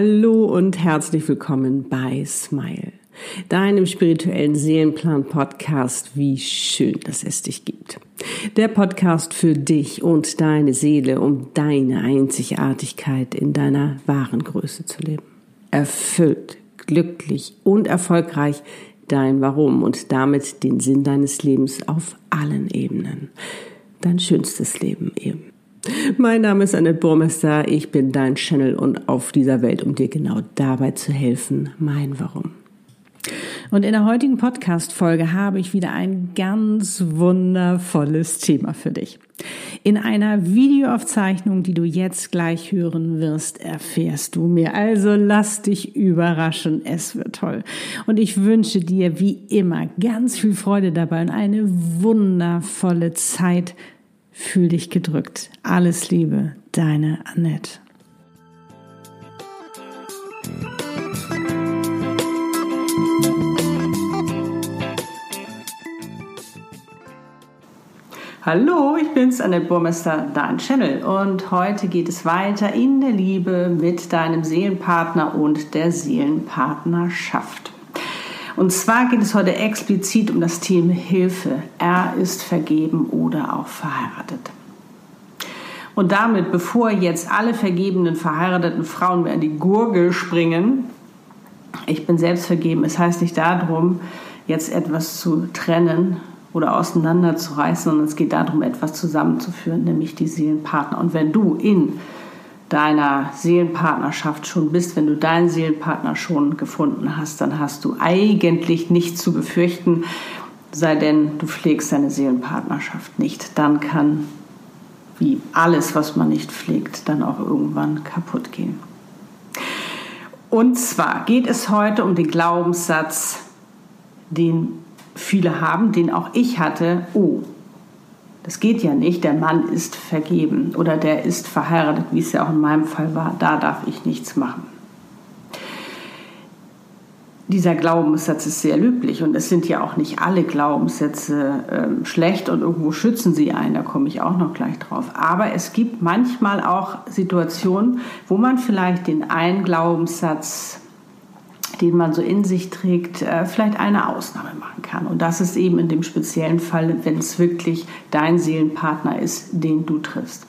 Hallo und herzlich willkommen bei Smile, deinem spirituellen Seelenplan-Podcast. Wie schön, dass es dich gibt. Der Podcast für dich und deine Seele, um deine Einzigartigkeit in deiner wahren Größe zu leben. Erfüllt, glücklich und erfolgreich dein Warum und damit den Sinn deines Lebens auf allen Ebenen. Dein schönstes Leben eben. Mein Name ist Annette Burmester, ich bin dein Channel und auf dieser Welt, um dir genau dabei zu helfen, mein Warum. Und in der heutigen Podcast-Folge habe ich wieder ein ganz wundervolles Thema für dich. In einer Videoaufzeichnung, die du jetzt gleich hören wirst, erfährst du mir. Also lass dich überraschen. Es wird toll. Und ich wünsche dir wie immer ganz viel Freude dabei und eine wundervolle Zeit Fühl dich gedrückt. Alles Liebe, deine Annette. Hallo, ich bin's, Annette Burmester, dein Channel. Und heute geht es weiter in der Liebe mit deinem Seelenpartner und der Seelenpartnerschaft. Und zwar geht es heute explizit um das Thema Hilfe. Er ist vergeben oder auch verheiratet. Und damit, bevor jetzt alle vergebenen verheirateten Frauen mir an die Gurgel springen, ich bin selbst vergeben. Es heißt nicht darum, jetzt etwas zu trennen oder auseinanderzureißen, sondern es geht darum, etwas zusammenzuführen, nämlich die Seelenpartner. Und wenn du in deiner Seelenpartnerschaft schon bist, wenn du deinen Seelenpartner schon gefunden hast, dann hast du eigentlich nichts zu befürchten, sei denn du pflegst deine Seelenpartnerschaft nicht. Dann kann, wie alles, was man nicht pflegt, dann auch irgendwann kaputt gehen. Und zwar geht es heute um den Glaubenssatz, den viele haben, den auch ich hatte, oh, das geht ja nicht, der Mann ist vergeben oder der ist verheiratet, wie es ja auch in meinem Fall war, da darf ich nichts machen. Dieser Glaubenssatz ist sehr löblich und es sind ja auch nicht alle Glaubenssätze äh, schlecht und irgendwo schützen sie einen, da komme ich auch noch gleich drauf. Aber es gibt manchmal auch Situationen, wo man vielleicht den einen Glaubenssatz den man so in sich trägt, äh, vielleicht eine Ausnahme machen kann. Und das ist eben in dem speziellen Fall, wenn es wirklich dein Seelenpartner ist, den du triffst.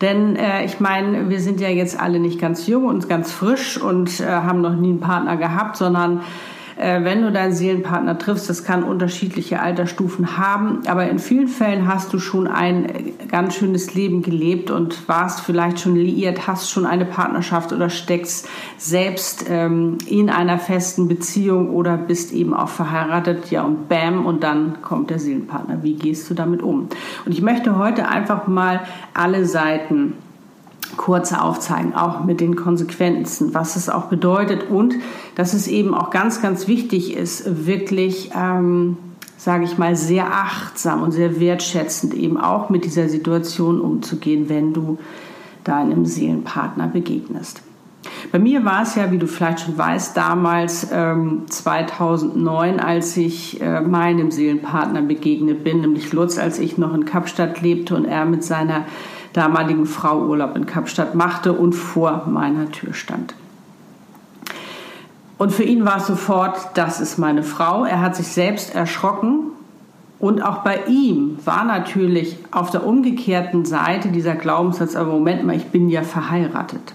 Denn äh, ich meine, wir sind ja jetzt alle nicht ganz jung und ganz frisch und äh, haben noch nie einen Partner gehabt, sondern äh, wenn du deinen Seelenpartner triffst. Das kann unterschiedliche Altersstufen haben, aber in vielen Fällen hast du schon ein äh, ganz schönes Leben gelebt und warst vielleicht schon liiert, hast schon eine Partnerschaft oder steckst selbst ähm, in einer festen Beziehung oder bist eben auch verheiratet. Ja, und bam, und dann kommt der Seelenpartner. Wie gehst du damit um? Und ich möchte heute einfach mal alle Seiten kurz aufzeigen, auch mit den Konsequenzen, was es auch bedeutet und dass es eben auch ganz, ganz wichtig ist, wirklich, ähm, sage ich mal, sehr achtsam und sehr wertschätzend eben auch mit dieser Situation umzugehen, wenn du deinem Seelenpartner begegnest. Bei mir war es ja, wie du vielleicht schon weißt, damals ähm, 2009, als ich äh, meinem Seelenpartner begegnet bin, nämlich Lutz, als ich noch in Kapstadt lebte und er mit seiner damaligen Frau Urlaub in Kapstadt machte und vor meiner Tür stand. Und für ihn war es sofort, das ist meine Frau. Er hat sich selbst erschrocken. Und auch bei ihm war natürlich auf der umgekehrten Seite dieser Glaubenssatz, aber Moment mal, ich bin ja verheiratet.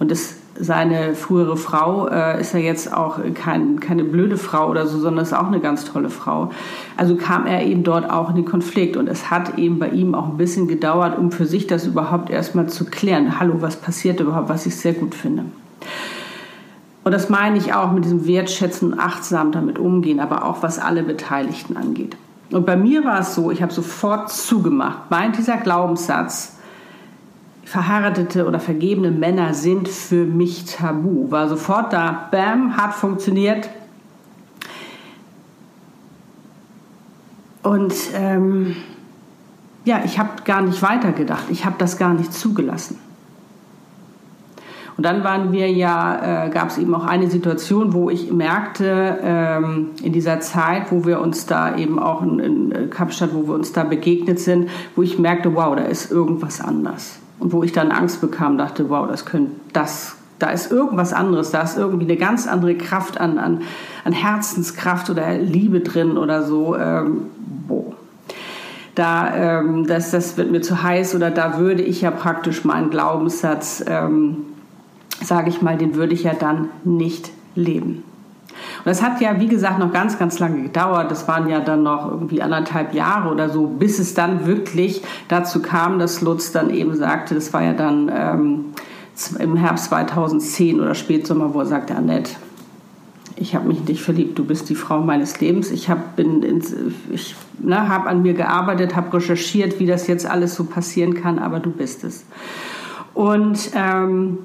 Und es seine frühere Frau äh, ist ja jetzt auch kein, keine blöde Frau oder so, sondern ist auch eine ganz tolle Frau. Also kam er eben dort auch in den Konflikt und es hat eben bei ihm auch ein bisschen gedauert, um für sich das überhaupt erstmal zu klären. Hallo, was passiert überhaupt, was ich sehr gut finde. Und das meine ich auch mit diesem Wertschätzen, achtsam damit umgehen, aber auch was alle Beteiligten angeht. Und bei mir war es so, ich habe sofort zugemacht. Meint dieser Glaubenssatz, verheiratete oder vergebene Männer sind für mich tabu. War sofort da, bam, hat funktioniert. Und ähm, ja, ich habe gar nicht weitergedacht. Ich habe das gar nicht zugelassen. Und dann waren wir ja, äh, gab es eben auch eine Situation, wo ich merkte, ähm, in dieser Zeit, wo wir uns da eben auch in, in Kapstadt, wo wir uns da begegnet sind, wo ich merkte, wow, da ist irgendwas anders Und wo ich dann Angst bekam, dachte, wow, das könnte, das, da ist irgendwas anderes, da ist irgendwie eine ganz andere Kraft an, an, an Herzenskraft oder Liebe drin oder so. Ähm, boah. Da, ähm, das, das wird mir zu heiß oder da würde ich ja praktisch meinen Glaubenssatz, ähm, sage ich mal, den würde ich ja dann nicht leben. Und das hat ja, wie gesagt, noch ganz, ganz lange gedauert. Das waren ja dann noch irgendwie anderthalb Jahre oder so, bis es dann wirklich dazu kam, dass Lutz dann eben sagte, das war ja dann ähm, im Herbst 2010 oder Spätsommer, wo er sagte, Annette, ich habe mich in dich verliebt, du bist die Frau meines Lebens. Ich habe ne, hab an mir gearbeitet, habe recherchiert, wie das jetzt alles so passieren kann, aber du bist es. Und ähm,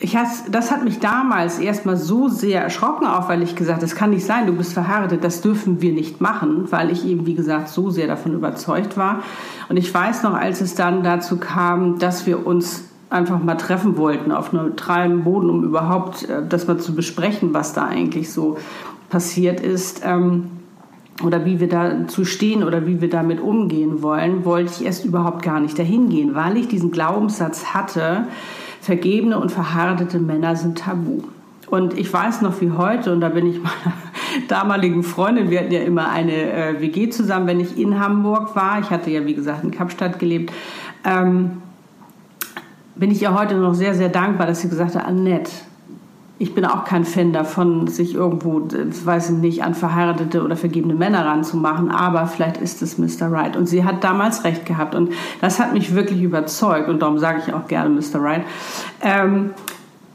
ich has, das hat mich damals erstmal so sehr erschrocken, auch weil ich gesagt, das kann nicht sein, du bist verheiratet, das dürfen wir nicht machen, weil ich eben, wie gesagt, so sehr davon überzeugt war. Und ich weiß noch, als es dann dazu kam, dass wir uns einfach mal treffen wollten auf neutralem Boden, um überhaupt äh, das mal zu besprechen, was da eigentlich so passiert ist. Ähm, oder wie wir dazu stehen oder wie wir damit umgehen wollen, wollte ich erst überhaupt gar nicht dahin gehen, weil ich diesen Glaubenssatz hatte, vergebene und verheiratete Männer sind tabu. Und ich weiß noch wie heute, und da bin ich meiner damaligen Freundin, wir hatten ja immer eine äh, WG zusammen, wenn ich in Hamburg war. Ich hatte ja, wie gesagt, in Kapstadt gelebt. Ähm, bin ich ihr heute noch sehr, sehr dankbar, dass sie gesagt hat, Annette, ich bin auch kein Fan davon, sich irgendwo, weiß ich nicht, an verheiratete oder vergebene Männer ranzumachen, aber vielleicht ist es Mr. Right. Und sie hat damals recht gehabt und das hat mich wirklich überzeugt und darum sage ich auch gerne Mr. Right, ähm,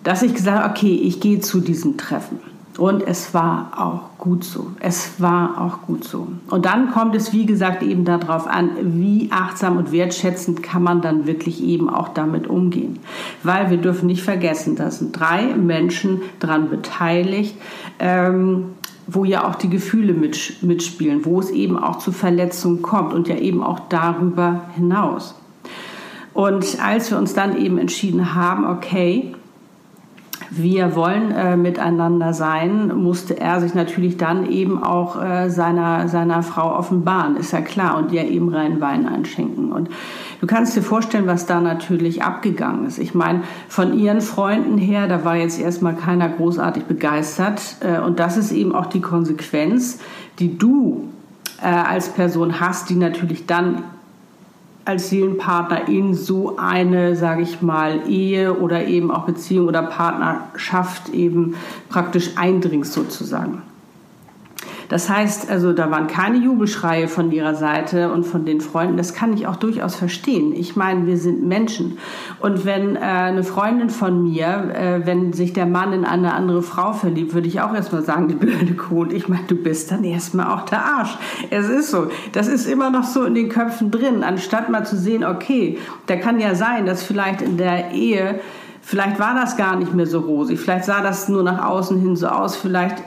dass ich gesagt habe, okay, ich gehe zu diesem Treffen. Und es war auch gut so. Es war auch gut so. Und dann kommt es, wie gesagt, eben darauf an, wie achtsam und wertschätzend kann man dann wirklich eben auch damit umgehen. Weil wir dürfen nicht vergessen, da sind drei Menschen dran beteiligt, ähm, wo ja auch die Gefühle mitspielen, wo es eben auch zu Verletzungen kommt und ja eben auch darüber hinaus. Und als wir uns dann eben entschieden haben, okay, wir wollen äh, miteinander sein, musste er sich natürlich dann eben auch äh, seiner, seiner Frau offenbaren, ist ja klar, und ihr eben reinen Wein einschenken. Und du kannst dir vorstellen, was da natürlich abgegangen ist. Ich meine, von ihren Freunden her, da war jetzt erstmal keiner großartig begeistert. Äh, und das ist eben auch die Konsequenz, die du äh, als Person hast, die natürlich dann als Seelenpartner in so eine, sage ich mal, Ehe oder eben auch Beziehung oder Partnerschaft eben praktisch eindringst sozusagen. Das heißt, also da waren keine Jubelschreie von ihrer Seite und von den Freunden. Das kann ich auch durchaus verstehen. Ich meine, wir sind Menschen. Und wenn äh, eine Freundin von mir, äh, wenn sich der Mann in eine andere Frau verliebt, würde ich auch erstmal sagen, die blöde Kuh. Und ich meine, du bist dann erstmal auch der Arsch. Es ist so. Das ist immer noch so in den Köpfen drin, anstatt mal zu sehen, okay, da kann ja sein, dass vielleicht in der Ehe Vielleicht war das gar nicht mehr so rosig, vielleicht sah das nur nach außen hin so aus, vielleicht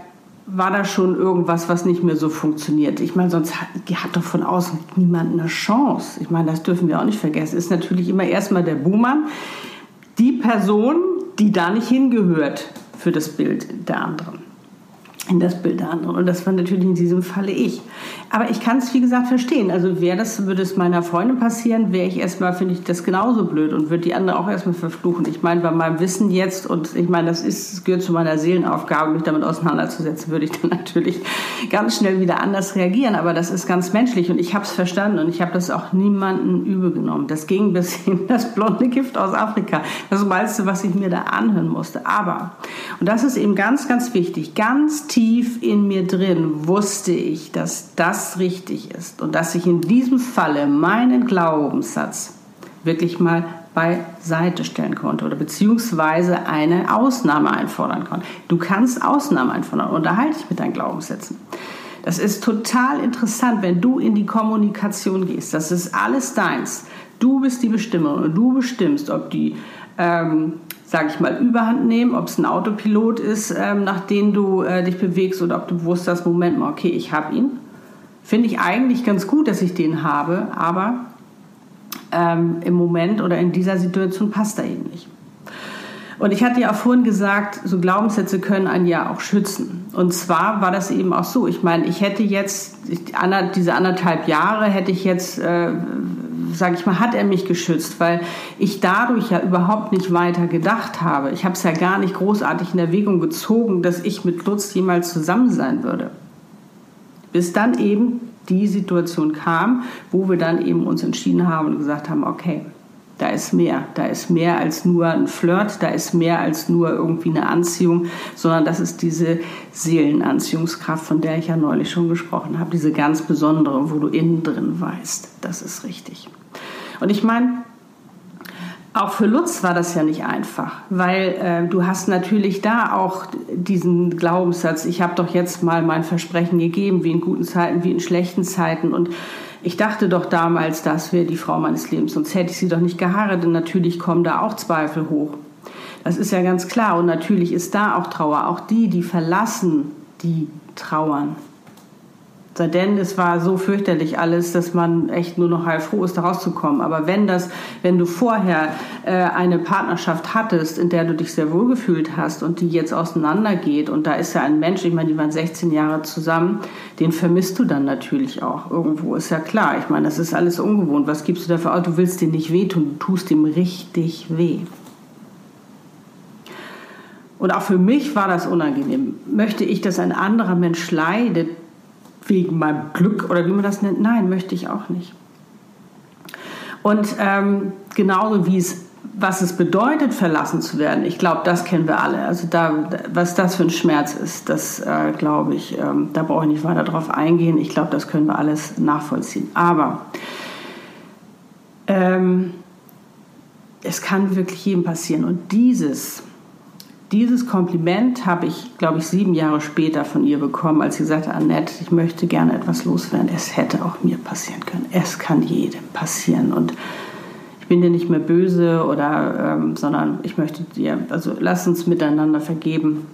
war da schon irgendwas, was nicht mehr so funktioniert. Ich meine, sonst hat, hat doch von außen niemand eine Chance. Ich meine, das dürfen wir auch nicht vergessen. Ist natürlich immer erstmal der Buhmann, die Person, die da nicht hingehört für das Bild der anderen in das Bild der anderen. Und das war natürlich in diesem Falle ich. Aber ich kann es, wie gesagt, verstehen. Also wäre das, würde es meiner Freundin passieren, wäre ich erstmal, finde ich das genauso blöd und würde die andere auch erstmal verfluchen. Ich meine, bei meinem Wissen jetzt, und ich meine, das ist, gehört zu meiner Seelenaufgabe, mich damit auseinanderzusetzen, würde ich dann natürlich ganz schnell wieder anders reagieren. Aber das ist ganz menschlich und ich habe es verstanden und ich habe das auch niemanden übel genommen. Das ging bis in das blonde Gift aus Afrika. Das meiste, was ich mir da anhören musste. Aber, und das ist eben ganz, ganz wichtig, ganz tief in mir drin wusste ich, dass das richtig ist und dass ich in diesem Falle meinen Glaubenssatz wirklich mal beiseite stellen konnte oder beziehungsweise eine Ausnahme einfordern konnte. Du kannst Ausnahmen einfordern, unterhalte dich mit deinen Glaubenssätzen. Das ist total interessant, wenn du in die Kommunikation gehst. Das ist alles deins. Du bist die Bestimmerin und du bestimmst, ob die ähm, sage ich mal, überhand nehmen, ob es ein Autopilot ist, ähm, nach dem du äh, dich bewegst oder ob du bewusst hast, Moment mal, okay, ich habe ihn. Finde ich eigentlich ganz gut, dass ich den habe, aber ähm, im Moment oder in dieser Situation passt er eben nicht. Und ich hatte ja auch vorhin gesagt, so Glaubenssätze können einen ja auch schützen. Und zwar war das eben auch so. Ich meine, ich hätte jetzt, diese anderthalb Jahre hätte ich jetzt äh, sage ich mal, hat er mich geschützt, weil ich dadurch ja überhaupt nicht weiter gedacht habe. Ich habe es ja gar nicht großartig in Erwägung gezogen, dass ich mit Lutz jemals zusammen sein würde. Bis dann eben die Situation kam, wo wir dann eben uns entschieden haben und gesagt haben, okay, da ist mehr. Da ist mehr als nur ein Flirt, da ist mehr als nur irgendwie eine Anziehung, sondern das ist diese Seelenanziehungskraft, von der ich ja neulich schon gesprochen habe. Diese ganz besondere, wo du innen drin weißt, das ist richtig. Und ich meine, auch für Lutz war das ja nicht einfach, weil äh, du hast natürlich da auch diesen Glaubenssatz, ich habe doch jetzt mal mein Versprechen gegeben, wie in guten Zeiten, wie in schlechten Zeiten. Und ich dachte doch damals, das wäre die Frau meines Lebens, sonst hätte ich sie doch nicht geheiratet. Natürlich kommen da auch Zweifel hoch. Das ist ja ganz klar. Und natürlich ist da auch Trauer. Auch die, die verlassen, die trauern. Denn es war so fürchterlich alles, dass man echt nur noch heilfroh ist, da rauszukommen. Aber wenn das, wenn du vorher äh, eine Partnerschaft hattest, in der du dich sehr wohl gefühlt hast und die jetzt auseinandergeht und da ist ja ein Mensch, ich meine, die waren 16 Jahre zusammen, den vermisst du dann natürlich auch irgendwo, ist ja klar. Ich meine, das ist alles ungewohnt. Was gibst du dafür aus? Du willst dir nicht wehtun, du tust ihm richtig weh. Und auch für mich war das unangenehm. Möchte ich, dass ein anderer Mensch leidet, wegen meinem Glück oder wie man das nennt. Nein, möchte ich auch nicht. Und ähm, genauso wie es, was es bedeutet, verlassen zu werden, ich glaube, das kennen wir alle. Also da, was das für ein Schmerz ist, das äh, glaube ich, ähm, da brauche ich nicht weiter drauf eingehen. Ich glaube, das können wir alles nachvollziehen. Aber ähm, es kann wirklich jedem passieren. Und dieses dieses Kompliment habe ich, glaube ich, sieben Jahre später von ihr bekommen, als sie sagte, Annette, ich möchte gerne etwas loswerden. Es hätte auch mir passieren können. Es kann jedem passieren. Und ich bin dir nicht mehr böse oder, ähm, sondern ich möchte dir, also lass uns miteinander vergeben.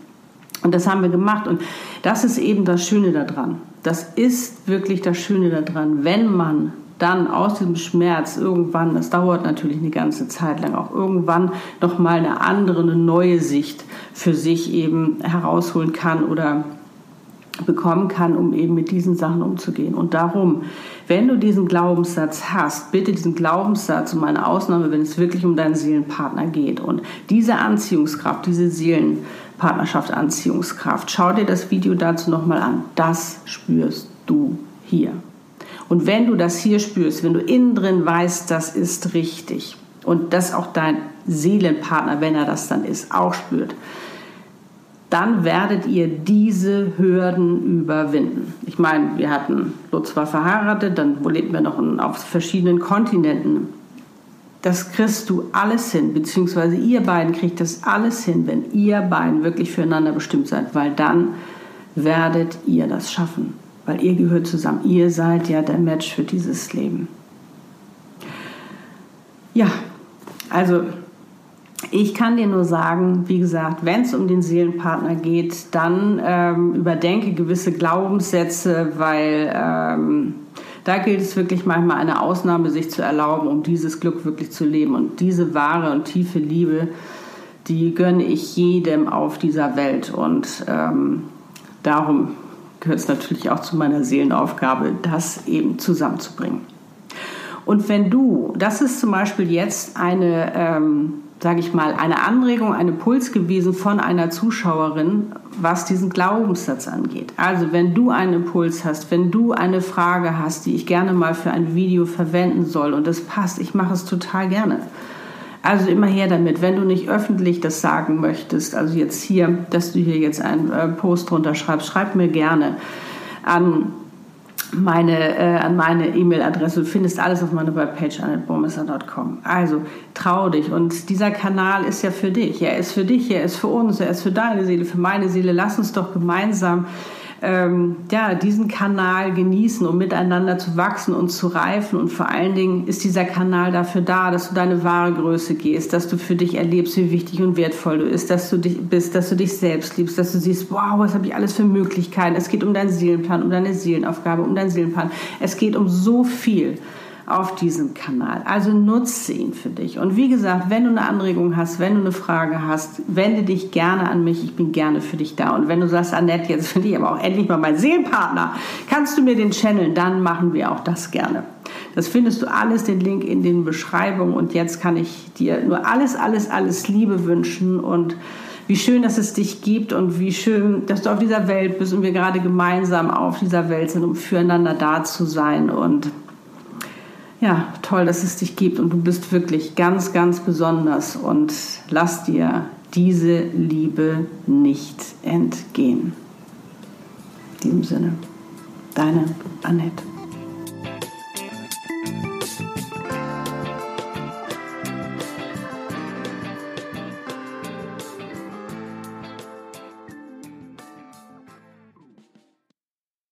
Und das haben wir gemacht. Und das ist eben das Schöne daran. Das ist wirklich das Schöne daran, wenn man dann aus diesem Schmerz irgendwann, das dauert natürlich eine ganze Zeit lang, auch irgendwann nochmal eine andere, eine neue Sicht für sich eben herausholen kann oder bekommen kann, um eben mit diesen Sachen umzugehen. Und darum, wenn du diesen Glaubenssatz hast, bitte diesen Glaubenssatz um eine Ausnahme, wenn es wirklich um deinen Seelenpartner geht. Und diese Anziehungskraft, diese Seelenpartnerschaft, Anziehungskraft, schau dir das Video dazu nochmal an. Das spürst du hier. Und wenn du das hier spürst, wenn du innen drin weißt, das ist richtig und das auch dein Seelenpartner, wenn er das dann ist, auch spürt, dann werdet ihr diese Hürden überwinden. Ich meine, wir hatten, Lutz war verheiratet, dann lebten wir noch auf verschiedenen Kontinenten. Das kriegst du alles hin, beziehungsweise ihr beiden kriegt das alles hin, wenn ihr beiden wirklich füreinander bestimmt seid, weil dann werdet ihr das schaffen weil ihr gehört zusammen. Ihr seid ja der Match für dieses Leben. Ja, also ich kann dir nur sagen, wie gesagt, wenn es um den Seelenpartner geht, dann ähm, überdenke gewisse Glaubenssätze, weil ähm, da gilt es wirklich manchmal eine Ausnahme sich zu erlauben, um dieses Glück wirklich zu leben. Und diese wahre und tiefe Liebe, die gönne ich jedem auf dieser Welt. Und ähm, darum gehört es natürlich auch zu meiner Seelenaufgabe, das eben zusammenzubringen. Und wenn du, das ist zum Beispiel jetzt eine, ähm, sage ich mal, eine Anregung, ein Impuls gewesen von einer Zuschauerin, was diesen Glaubenssatz angeht. Also wenn du einen Impuls hast, wenn du eine Frage hast, die ich gerne mal für ein Video verwenden soll und das passt, ich mache es total gerne also immer her damit, wenn du nicht öffentlich das sagen möchtest, also jetzt hier, dass du hier jetzt einen äh, Post drunter schreibst, schreib mir gerne an meine äh, an meine E-Mail-Adresse. Du findest alles auf meiner Webpage annetbomesser.com. Also trau dich und dieser Kanal ist ja für dich. Er ist für dich, er ist für uns, er ist für deine Seele, für meine Seele. Lass uns doch gemeinsam ähm, ja, diesen Kanal genießen, um miteinander zu wachsen und zu reifen. Und vor allen Dingen ist dieser Kanal dafür da, dass du deine wahre Größe gehst, dass du für dich erlebst, wie wichtig und wertvoll du bist, dass du dich bist, dass du dich selbst liebst, dass du siehst, wow, was habe ich alles für Möglichkeiten. Es geht um deinen Seelenplan, um deine Seelenaufgabe, um deinen Seelenplan. Es geht um so viel auf diesem Kanal. Also nutze ihn für dich. Und wie gesagt, wenn du eine Anregung hast, wenn du eine Frage hast, wende dich gerne an mich. Ich bin gerne für dich da. Und wenn du sagst, Annette, jetzt finde ich aber auch endlich mal meinen Seelenpartner, kannst du mir den channeln, dann machen wir auch das gerne. Das findest du alles, den Link in den Beschreibungen. Und jetzt kann ich dir nur alles, alles, alles Liebe wünschen und wie schön, dass es dich gibt und wie schön, dass du auf dieser Welt bist und wir gerade gemeinsam auf dieser Welt sind, um füreinander da zu sein. Und ja, toll, dass es dich gibt und du bist wirklich ganz, ganz besonders und lass dir diese Liebe nicht entgehen. In diesem Sinne, deine Annette.